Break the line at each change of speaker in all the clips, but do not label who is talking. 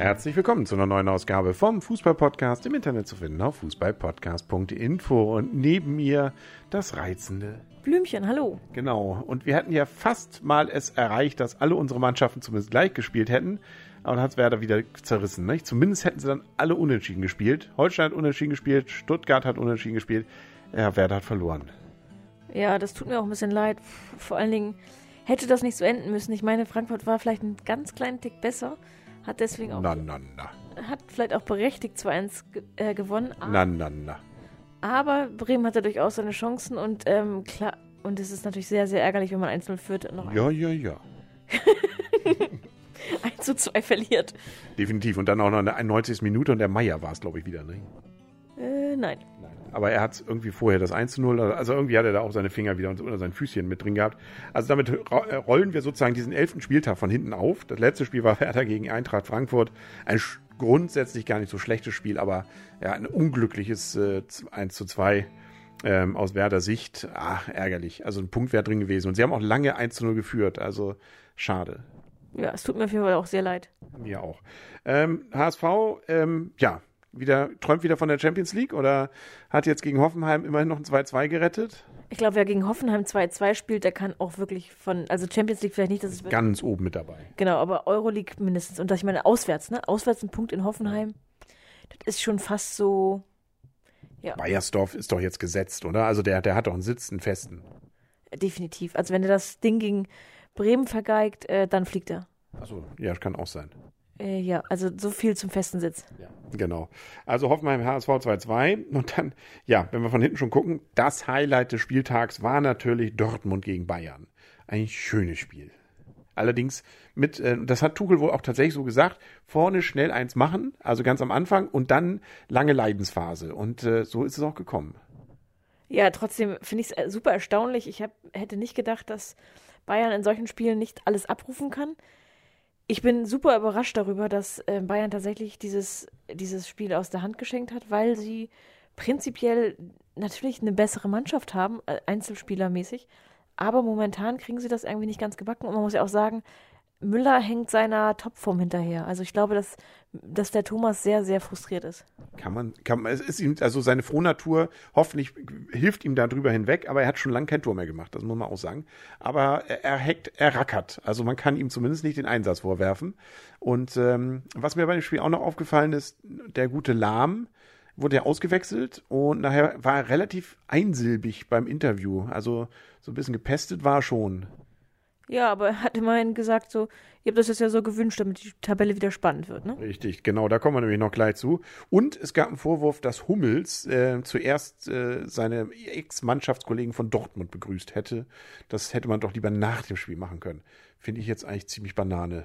Herzlich willkommen zu einer neuen Ausgabe vom Fußballpodcast im Internet zu finden auf fußballpodcast.info und neben mir das reizende
Blümchen, hallo.
Genau. Und wir hätten ja fast mal es erreicht, dass alle unsere Mannschaften zumindest gleich gespielt hätten. Aber dann hat es Werder wieder zerrissen. Nicht? Zumindest hätten sie dann alle unentschieden gespielt. Holstein hat unentschieden gespielt, Stuttgart hat unentschieden gespielt. Ja, Werder hat verloren.
Ja, das tut mir auch ein bisschen leid. Vor allen Dingen hätte das nicht so enden müssen. Ich meine, Frankfurt war vielleicht einen ganz kleinen Tick besser. Hat deswegen auch.
Na, na, na.
Hat vielleicht auch berechtigt 2-1 ge äh, gewonnen.
Na, na, na.
Aber Bremen hatte durchaus seine Chancen und ähm, klar. Und es ist natürlich sehr, sehr ärgerlich, wenn man 1-0 führt. Noch
Ja, ja, ja.
1 zu 2 verliert.
Definitiv. Und dann auch noch eine 90. Minute und der Meier war es, glaube ich, wieder. Ne?
Äh, nein.
Aber er hat irgendwie vorher das 1 zu 0, also irgendwie hat er da auch seine Finger wieder unter sein Füßchen mit drin gehabt. Also damit äh, rollen wir sozusagen diesen elften Spieltag von hinten auf. Das letzte Spiel war Werder gegen Eintracht Frankfurt. Ein grundsätzlich gar nicht so schlechtes Spiel, aber ja, ein unglückliches äh, 1 zu 2 ähm, aus Werder Sicht. Ach, ärgerlich. Also ein Punkt wäre drin gewesen. Und sie haben auch lange 1 zu 0 geführt. Also schade.
Ja, es tut mir auf jeden Fall auch sehr leid.
Mir auch. Ähm, HSV, ähm, ja, wieder, träumt wieder von der Champions League oder hat jetzt gegen Hoffenheim immerhin noch ein 2-2 gerettet?
Ich glaube, wer gegen Hoffenheim 2-2 spielt, der kann auch wirklich von, also Champions League vielleicht nicht, das ist
Ganz oben mit dabei.
Genau, aber Euroleague mindestens. Und das, ich meine, auswärts, ne? Auswärts ein Punkt in Hoffenheim. Das ist schon fast so.
Bayersdorf ist doch jetzt gesetzt, oder? Also der, der hat doch einen Sitz, einen festen.
Definitiv. Also wenn er das Ding gegen Bremen vergeigt, äh, dann fliegt er.
Achso, ja, kann auch sein.
Äh, ja, also so viel zum festen Sitz.
Genau. Also Hoffenheim HSV 2-2. Und dann, ja, wenn wir von hinten schon gucken, das Highlight des Spieltags war natürlich Dortmund gegen Bayern. Ein schönes Spiel. Allerdings mit, äh, das hat Tuchel wohl auch tatsächlich so gesagt, vorne schnell eins machen, also ganz am Anfang und dann lange Leidensphase. Und äh, so ist es auch gekommen.
Ja, trotzdem finde ich es super erstaunlich. Ich hab, hätte nicht gedacht, dass Bayern in solchen Spielen nicht alles abrufen kann. Ich bin super überrascht darüber, dass äh, Bayern tatsächlich dieses, dieses Spiel aus der Hand geschenkt hat, weil sie prinzipiell natürlich eine bessere Mannschaft haben, äh, einzelspielermäßig. Aber momentan kriegen sie das irgendwie nicht ganz gebacken. Und man muss ja auch sagen, Müller hängt seiner Topform hinterher. Also ich glaube, dass, dass der Thomas sehr, sehr frustriert ist.
Kann man, kann man, es ist ihm, also seine Frohnatur hoffentlich hilft ihm da drüber hinweg, aber er hat schon lange kein Tor mehr gemacht, das muss man auch sagen. Aber er, er hackt, er rackert. Also man kann ihm zumindest nicht den Einsatz vorwerfen. Und ähm, was mir bei dem Spiel auch noch aufgefallen ist, der gute Lahm wurde ja ausgewechselt und nachher war er relativ einsilbig beim Interview. Also so ein bisschen gepestet war er schon.
Ja, aber er hat immerhin gesagt, so, ihr habt das jetzt ja so gewünscht, damit die Tabelle wieder spannend wird, ne?
Richtig, genau, da kommen wir nämlich noch gleich zu. Und es gab einen Vorwurf, dass Hummels äh, zuerst äh, seine Ex-Mannschaftskollegen von Dortmund begrüßt hätte. Das hätte man doch lieber nach dem Spiel machen können. Finde ich jetzt eigentlich ziemlich Banane.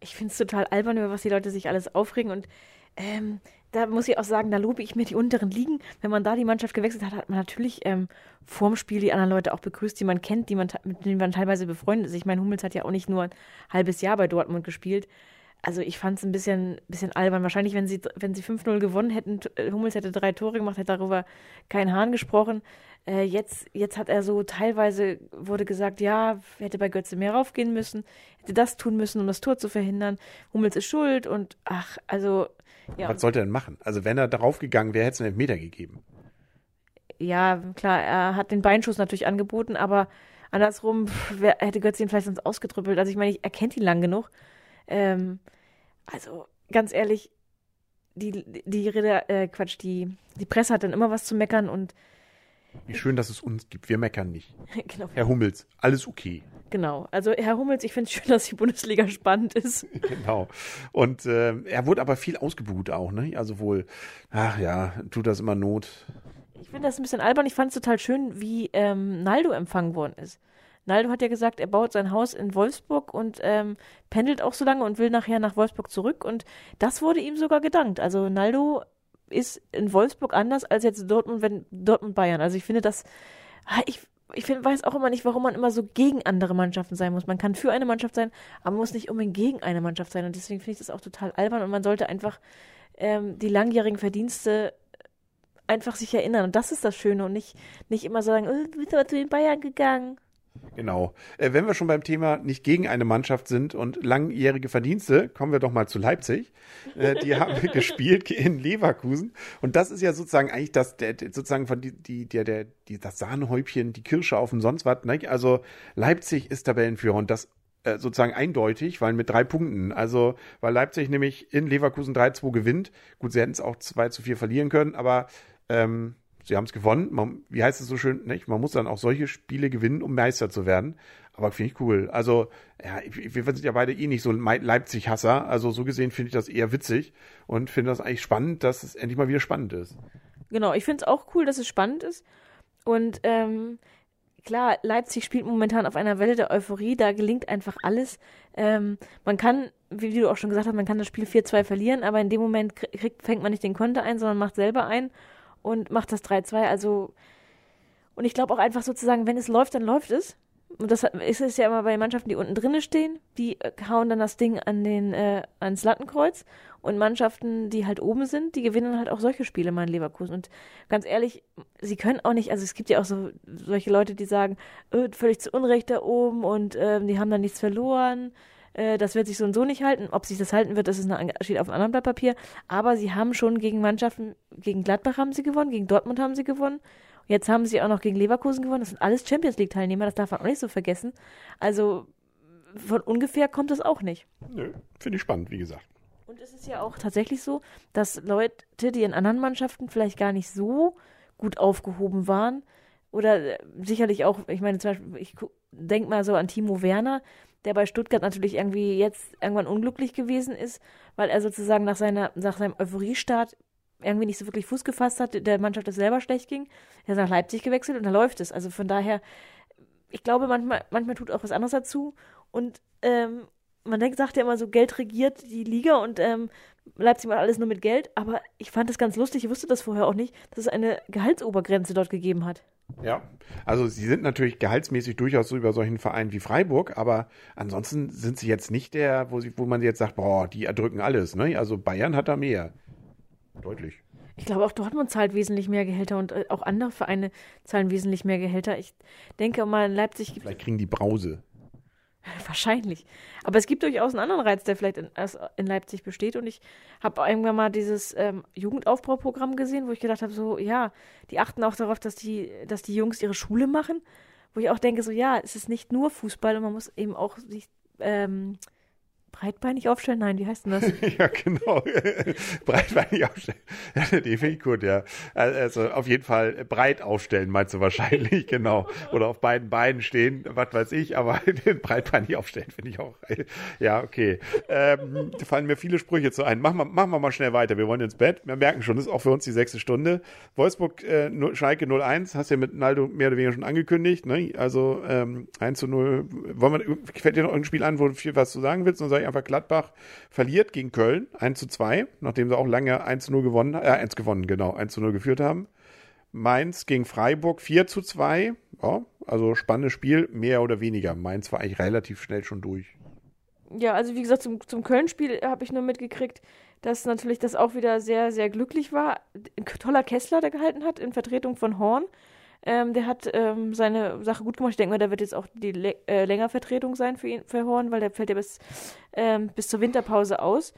Ich finde es total albern, über was die Leute sich alles aufregen und ähm, da muss ich auch sagen, da lobe ich mir die unteren Ligen. Wenn man da die Mannschaft gewechselt hat, hat man natürlich ähm, vorm Spiel die anderen Leute auch begrüßt, die man kennt, die man, mit denen man teilweise befreundet ist. Ich meine, Hummels hat ja auch nicht nur ein halbes Jahr bei Dortmund gespielt. Also ich fand es ein bisschen, bisschen albern. Wahrscheinlich, wenn sie, wenn sie 5-0 gewonnen hätten, äh, Hummels hätte drei Tore gemacht, hätte darüber kein Hahn gesprochen. Äh, jetzt, jetzt hat er so teilweise wurde gesagt, ja, hätte bei Götze mehr raufgehen müssen, hätte das tun müssen, um das Tor zu verhindern. Hummels ist schuld und ach, also ja.
Was sollte er denn machen? Also wenn er darauf gegangen wäre, hätte es einen Elfmeter gegeben.
Ja, klar, er hat den Beinschuss natürlich angeboten, aber andersrum wer, hätte Götze ihn vielleicht sonst ausgetrüppelt. Also ich meine, ich erkennt ihn lang genug. Ähm, also ganz ehrlich, die, die Rede, äh, Quatsch, die, die Presse hat dann immer was zu meckern und
Wie schön, dass es uns gibt. Wir meckern nicht.
genau,
Herr Hummels, alles okay.
genau. Also Herr Hummels, ich finde es schön, dass die Bundesliga spannend ist.
Genau. Und äh, er wurde aber viel ausgebuht auch, ne? Also wohl, ach ja, tut das immer Not.
Ich finde das ein bisschen albern. Ich fand es total schön, wie ähm, Naldo empfangen worden ist. Naldo hat ja gesagt, er baut sein Haus in Wolfsburg und ähm, pendelt auch so lange und will nachher nach Wolfsburg zurück. Und das wurde ihm sogar gedankt. Also Naldo ist in Wolfsburg anders als jetzt Dortmund, wenn Dortmund Bayern. Also ich finde das, ah, ich, ich find, weiß auch immer nicht, warum man immer so gegen andere Mannschaften sein muss. Man kann für eine Mannschaft sein, aber man muss nicht unbedingt gegen eine Mannschaft sein. Und deswegen finde ich das auch total albern und man sollte einfach ähm, die langjährigen Verdienste einfach sich erinnern. Und das ist das Schöne und nicht, nicht immer sagen, oh, du bist aber zu den Bayern gegangen.
Genau. Äh, wenn wir schon beim Thema nicht gegen eine Mannschaft sind und langjährige Verdienste, kommen wir doch mal zu Leipzig. Äh, die haben gespielt in Leverkusen. Und das ist ja sozusagen eigentlich das, der, sozusagen von die, die, der, der, die, das Sahnehäubchen, die Kirsche auf dem sonst was. Ne? Also Leipzig ist Tabellenführer und das äh, sozusagen eindeutig, weil mit drei Punkten. Also, weil Leipzig nämlich in Leverkusen 3-2 gewinnt. Gut, sie hätten es auch 2 zu 4 verlieren können, aber ähm, sie haben es gewonnen. Man, wie heißt es so schön? Nicht? Man muss dann auch solche Spiele gewinnen, um Meister zu werden. Aber finde ich cool. Also, ja, wir sind ja beide eh nicht so Leipzig-Hasser. Also, so gesehen finde ich das eher witzig und finde das eigentlich spannend, dass es endlich mal wieder spannend ist.
Genau, ich finde es auch cool, dass es spannend ist. Und ähm, klar, Leipzig spielt momentan auf einer Welle der Euphorie, da gelingt einfach alles. Ähm, man kann, wie du auch schon gesagt hast, man kann das Spiel 4-2 verlieren, aber in dem Moment kriegt, fängt man nicht den Konter ein, sondern macht selber ein und macht das 3-2. Also, und ich glaube auch einfach sozusagen, wenn es läuft, dann läuft es. Und das ist es ja immer bei Mannschaften, die unten drinnen stehen, die äh, hauen dann das Ding an den, äh, ans Lattenkreuz. Und Mannschaften, die halt oben sind, die gewinnen halt auch solche Spiele mal in Leverkusen. Und ganz ehrlich, sie können auch nicht, also es gibt ja auch so solche Leute, die sagen, äh, völlig zu Unrecht da oben und äh, die haben dann nichts verloren. Äh, das wird sich so und so nicht halten. Ob sich das halten wird, das ist eine, steht auf einem anderen Blatt Papier. Aber sie haben schon gegen Mannschaften, gegen Gladbach haben sie gewonnen, gegen Dortmund haben sie gewonnen. Jetzt haben sie auch noch gegen Leverkusen gewonnen. Das sind alles Champions League-Teilnehmer, das darf man auch nicht so vergessen. Also von ungefähr kommt das auch nicht.
Nö, finde ich spannend, wie gesagt.
Und es ist ja auch tatsächlich so, dass Leute, die in anderen Mannschaften vielleicht gar nicht so gut aufgehoben waren, oder sicherlich auch, ich meine, zum Beispiel, ich denke mal so an Timo Werner, der bei Stuttgart natürlich irgendwie jetzt irgendwann unglücklich gewesen ist, weil er sozusagen nach, seiner, nach seinem Euphoriestart irgendwie nicht so wirklich Fuß gefasst hat, der Mannschaft das selber schlecht ging. Er ist nach Leipzig gewechselt und da läuft es. Also von daher, ich glaube, manchmal, manchmal tut auch was anderes dazu. Und ähm, man denkt, sagt ja immer so, Geld regiert die Liga und ähm, Leipzig macht alles nur mit Geld. Aber ich fand das ganz lustig, ich wusste das vorher auch nicht, dass es eine Gehaltsobergrenze dort gegeben hat.
Ja, also sie sind natürlich gehaltsmäßig durchaus so über solchen Vereinen wie Freiburg, aber ansonsten sind sie jetzt nicht der, wo, sie, wo man jetzt sagt, boah, die erdrücken alles. Ne? Also Bayern hat da mehr. Deutlich.
Ich glaube, auch Dortmund zahlt wesentlich mehr Gehälter und äh, auch andere Vereine zahlen wesentlich mehr Gehälter. Ich denke mal, in Leipzig.
Vielleicht kriegen die Brause.
Wahrscheinlich. Aber es gibt durchaus einen anderen Reiz, der vielleicht in, in Leipzig besteht. Und ich habe irgendwann mal dieses ähm, Jugendaufbauprogramm gesehen, wo ich gedacht habe, so, ja, die achten auch darauf, dass die, dass die Jungs ihre Schule machen. Wo ich auch denke, so, ja, es ist nicht nur Fußball und man muss eben auch sich ähm, breitbeinig aufstellen? Nein, wie heißt denn das?
ja, genau. breitbeinig aufstellen. Ja, die finde ich gut, ja. Also auf jeden Fall breit aufstellen, meinst du wahrscheinlich, genau. Oder auf beiden Beinen stehen, was weiß ich, aber breitbeinig aufstellen finde ich auch. Ja, okay. Ähm, da fallen mir viele Sprüche zu ein. Machen wir, machen wir mal schnell weiter. Wir wollen ins Bett. Wir merken schon, das ist auch für uns die sechste Stunde. Wolfsburg, äh, Schalke 01, hast du ja mit Naldo mehr oder weniger schon angekündigt. Ne? Also ähm, 1 zu 0. Wollen wir, fällt dir noch ein Spiel an, wo du viel was zu sagen willst? Und sag einfach, Gladbach verliert gegen Köln 1 zu 2, nachdem sie auch lange 1 zu 0 gewonnen, äh, 1 gewonnen, genau, 1 zu 0 geführt haben. Mainz gegen Freiburg 4 zu 2. Ja, also spannendes Spiel, mehr oder weniger. Mainz war eigentlich relativ schnell schon durch.
Ja, also wie gesagt, zum, zum Köln-Spiel habe ich nur mitgekriegt, dass natürlich das auch wieder sehr, sehr glücklich war. Ein toller Kessler, der gehalten hat, in Vertretung von Horn. Ähm, der hat ähm, seine Sache gut gemacht. Ich denke mal, der wird jetzt auch die äh, Längervertretung sein für ihn, für Horn, weil der fällt ja bis, ähm, bis zur Winterpause aus.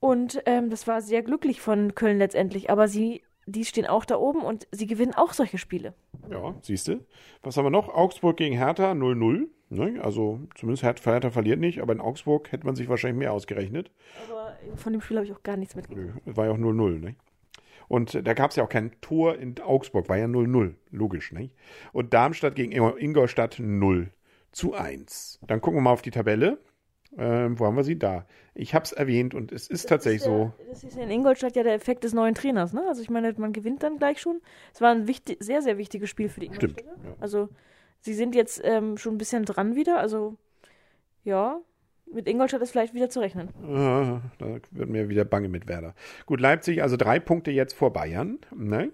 Und ähm, das war sehr glücklich von Köln letztendlich. Aber sie, die stehen auch da oben und sie gewinnen auch solche Spiele.
Ja, siehst du. Was haben wir noch? Augsburg gegen Hertha 0-0. Ne? Also zumindest Hertha, Hertha verliert nicht, aber in Augsburg hätte man sich wahrscheinlich mehr ausgerechnet.
Aber von dem Spiel habe ich auch gar nichts mitgekriegt.
Nö, war ja auch 0-0. Ne? Und da gab es ja auch kein Tor in Augsburg, war ja 0-0, logisch, nicht? Und Darmstadt gegen Ingolstadt 0 zu 1. Dann gucken wir mal auf die Tabelle. Ähm, wo haben wir sie da? Ich habe es erwähnt und es ist das tatsächlich ist der, so.
Das ist ja in Ingolstadt ja der Effekt des neuen Trainers, ne? Also ich meine, man gewinnt dann gleich schon. Es war ein wichtig, sehr, sehr wichtiges Spiel für die
Ingolstädter. Stimmt.
Ja. Also sie sind jetzt ähm, schon ein bisschen dran wieder. Also ja, mit Ingolstadt ist vielleicht wieder zu rechnen.
Ah, da wird mir wieder bange mit Werder. Gut, Leipzig, also drei Punkte jetzt vor Bayern. Ne?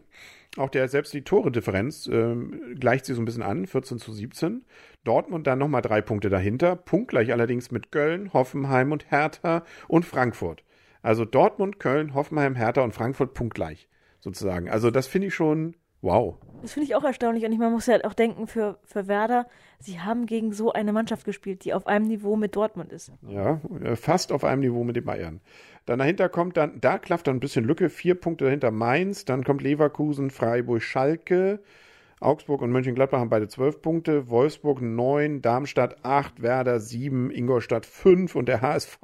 Auch der, selbst die Tore-Differenz äh, gleicht sich so ein bisschen an, 14 zu 17. Dortmund dann nochmal drei Punkte dahinter, punktgleich allerdings mit Köln, Hoffenheim und Hertha und Frankfurt. Also Dortmund, Köln, Hoffenheim, Hertha und Frankfurt punktgleich, sozusagen. Also das finde ich schon wow.
Das finde ich auch erstaunlich. Und ich, man muss ja auch denken, für, für Werder, sie haben gegen so eine Mannschaft gespielt, die auf einem Niveau mit Dortmund ist.
Ja, äh, fast auf einem Niveau mit den Bayern. Dann dahinter kommt dann, da klafft dann ein bisschen Lücke, vier Punkte dahinter Mainz, dann kommt Leverkusen, Freiburg, Schalke, Augsburg und Mönchengladbach haben beide zwölf Punkte, Wolfsburg neun, Darmstadt acht, Werder sieben, Ingolstadt fünf und der HSV,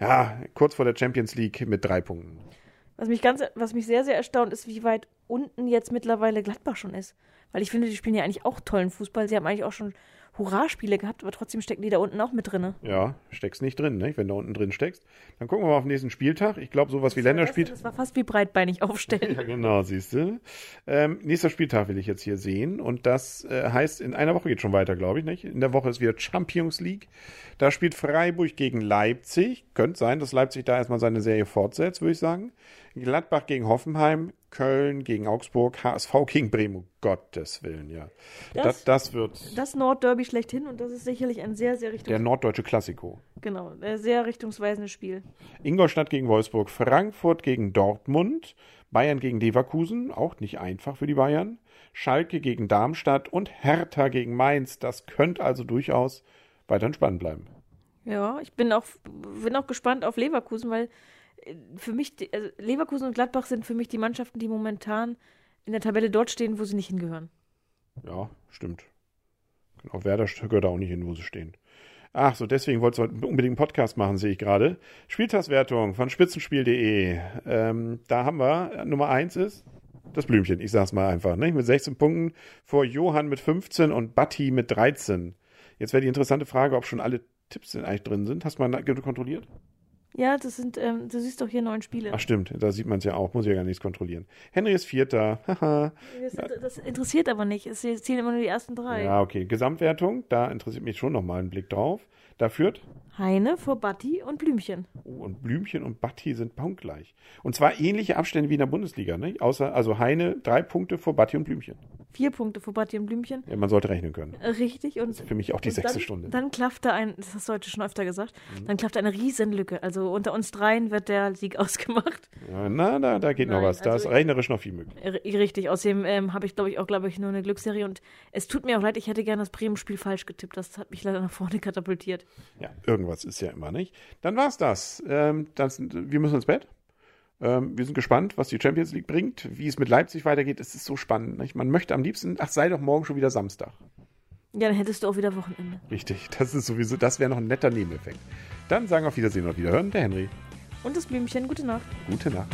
ja, kurz vor der Champions League mit drei Punkten.
Was mich ganz, was mich sehr, sehr erstaunt, ist, wie weit unten jetzt mittlerweile Gladbach schon ist. Weil ich finde, die spielen ja eigentlich auch tollen Fußball. Sie haben eigentlich auch schon Hurra-Spiele gehabt, aber trotzdem stecken die da unten auch mit drin.
Ja, steckst nicht drin, ne? wenn du unten drin steckst. Dann gucken wir mal auf den nächsten Spieltag. Ich glaube, sowas wie Länderspiel.
Das war fast wie breitbeinig aufstellen.
Ja, genau, siehst du. Ähm, nächster Spieltag will ich jetzt hier sehen. Und das äh, heißt, in einer Woche geht schon weiter, glaube ich. nicht. In der Woche ist wieder Champions League. Da spielt Freiburg gegen Leipzig. Könnte sein, dass Leipzig da erstmal seine Serie fortsetzt, würde ich sagen. Gladbach gegen Hoffenheim, Köln gegen Augsburg, HSV gegen Bremen. Um Gottes Willen, ja. Das, das, das wird.
Das Nordderby schlechthin und das ist sicherlich ein sehr, sehr
richtig. Der norddeutsche Klassiko.
Genau, ein sehr richtungsweisendes Spiel.
Ingolstadt gegen Wolfsburg, Frankfurt gegen Dortmund, Bayern gegen Leverkusen, auch nicht einfach für die Bayern. Schalke gegen Darmstadt und Hertha gegen Mainz. Das könnte also durchaus weiterhin spannend bleiben.
Ja, ich bin auch, bin auch gespannt auf Leverkusen, weil für mich, also Leverkusen und Gladbach sind für mich die Mannschaften, die momentan in der Tabelle dort stehen, wo sie nicht hingehören.
Ja, stimmt. Auch Werder gehört auch nicht hin, wo sie stehen. Ach so, deswegen wolltest du unbedingt einen Podcast machen, sehe ich gerade. Spieltagswertung von spitzenspiel.de. Ähm, da haben wir, Nummer 1 ist das Blümchen, ich sag's mal einfach, ne? mit 16 Punkten vor Johann mit 15 und Batti mit 13. Jetzt wäre die interessante Frage, ob schon alle Tipps eigentlich drin sind. Hast du mal kontrolliert?
Ja, das sind, ähm, du siehst doch hier neun Spiele.
Ach stimmt, da sieht man es ja auch, muss ich ja gar nichts kontrollieren. Henry ist Vierter, haha.
das, das, interessiert aber nicht, es zählen immer nur die ersten drei.
Ja, okay. Gesamtwertung, da interessiert mich schon nochmal ein Blick drauf. Da führt
Heine vor Batti und Blümchen.
Oh, und Blümchen und Batti sind punktgleich. Und zwar ähnliche Abstände wie in der Bundesliga, ne? Außer, also Heine drei Punkte vor Batti und Blümchen.
Vier Punkte vor Batti und Blümchen.
Ja, man sollte rechnen können.
Äh, richtig. Und,
für mich auch die sechste
dann,
Stunde.
Dann klafft da ein, das hast du heute schon öfter gesagt, mhm. dann klafft eine Riesenlücke. Also unter uns dreien wird der Sieg ausgemacht.
Ja, na, na, da geht Nein, noch was. Da also ist rechnerisch noch viel möglich.
Richtig. Außerdem ähm, habe ich, glaube ich, auch, glaube ich, nur eine Glücksserie. Und es tut mir auch leid, ich hätte gerne das Bremen-Spiel falsch getippt. Das hat mich leider nach vorne katapultiert.
Ja, irgendwas ist ja immer, nicht? Dann war's das. Ähm, das wir müssen ins Bett. Ähm, wir sind gespannt, was die Champions League bringt, wie es mit Leipzig weitergeht. Es ist so spannend. Nicht? Man möchte am liebsten, ach, sei doch morgen schon wieder Samstag.
Ja, dann hättest du auch wieder Wochenende.
Richtig, das ist sowieso, das wäre noch ein netter Nebeneffekt. Dann sagen wir auf Wiedersehen und Wiederhören, der Henry.
Und das Blümchen, gute Nacht.
Gute Nacht.